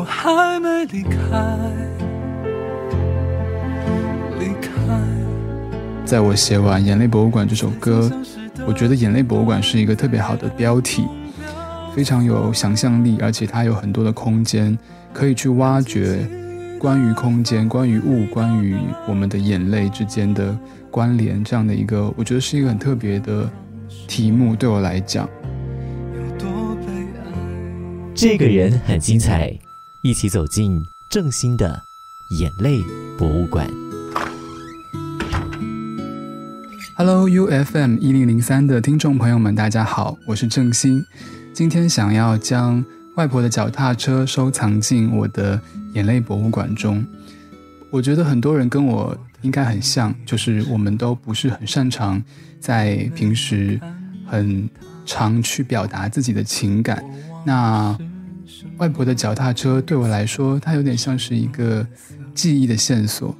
我还没离开，离开。在我写完《眼泪博物馆》这首歌，我觉得《眼泪博物馆》是一个特别好的标题，非常有想象力，而且它有很多的空间可以去挖掘关于空间、关于物、关于我们的眼泪之间的关联，这样的一个，我觉得是一个很特别的题目，对我来讲。这个人很精彩，一起走进正兴的眼泪博物馆。Hello U F M 一零零三的听众朋友们，大家好，我是正兴。今天想要将外婆的脚踏车收藏进我的眼泪博物馆中。我觉得很多人跟我应该很像，就是我们都不是很擅长在平时很常去表达自己的情感。那外婆的脚踏车对我来说，它有点像是一个记忆的线索。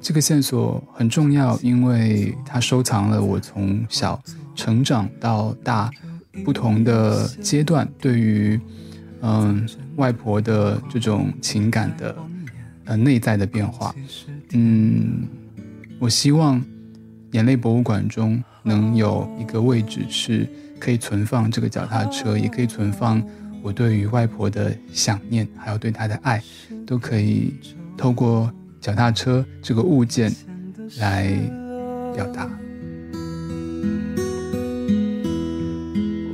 这个线索很重要，因为它收藏了我从小成长到大不同的阶段对于嗯外婆的这种情感的呃内在的变化。嗯，我希望眼泪博物馆中能有一个位置是可以存放这个脚踏车，也可以存放我对于外婆的想念，还有对她的爱，都可以透过。脚踏车这个物件来表达。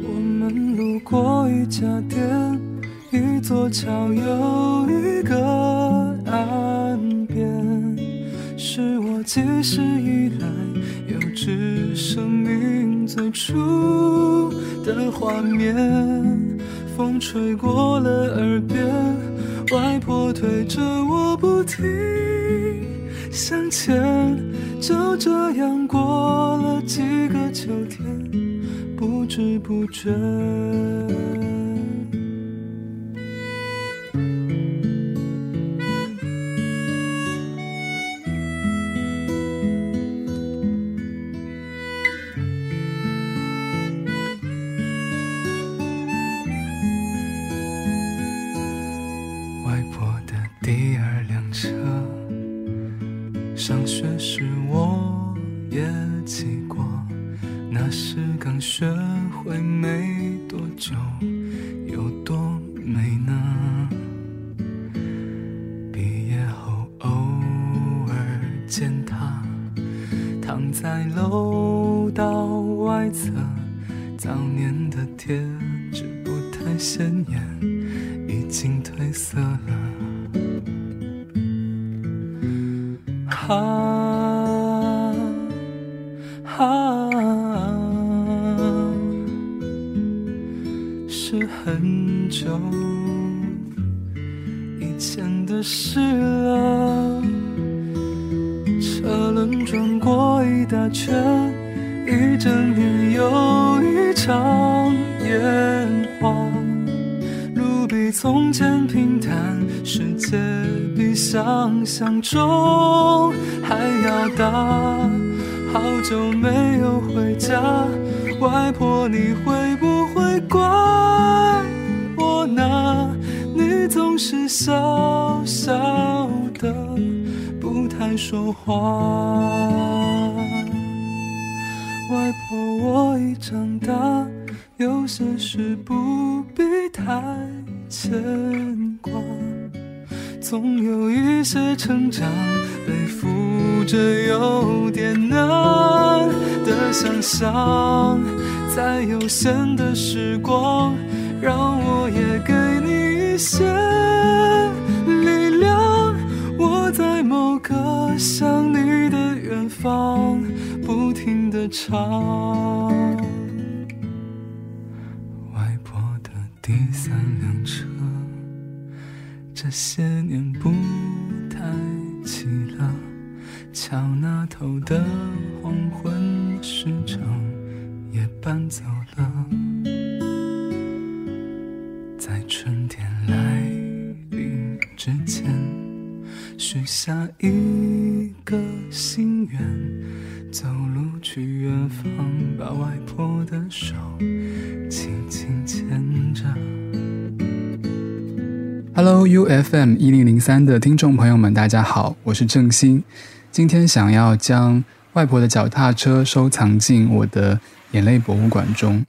我们路过一家店，一座桥，有一个岸边，是我记事以来有志生命最初的画面。风吹过了耳边，外婆推着我不停。向前，就这样过了几个秋天，不知不觉。上学时我也骑过，那时刚学会没多久，有多美呢？毕业后偶尔见他，躺在楼道外侧，早年的贴纸不太显眼，已经褪色了。啊啊，是很久以前的事了。车轮转过一大圈，一整年又一场烟花。路比从前平坦，世界。想象中还要大，好久没有回家，外婆你会不会怪我呢？你总是笑笑的，不太说话。外婆我已长大，有些事不必太牵挂。总有一些成长背负着有点难的想象，在有限的时光，让我也给你一些力量。我在某个想你的远方，不停地唱。外婆的第三辆车。这些年不太起了，桥那头的黄昏时钟也搬走了，在春天来临之前，许下一个心愿，走路去远方，把外婆的手轻轻牵着。Hello U F M 一零零三的听众朋友们，大家好，我是郑欣。今天想要将外婆的脚踏车收藏进我的眼泪博物馆中。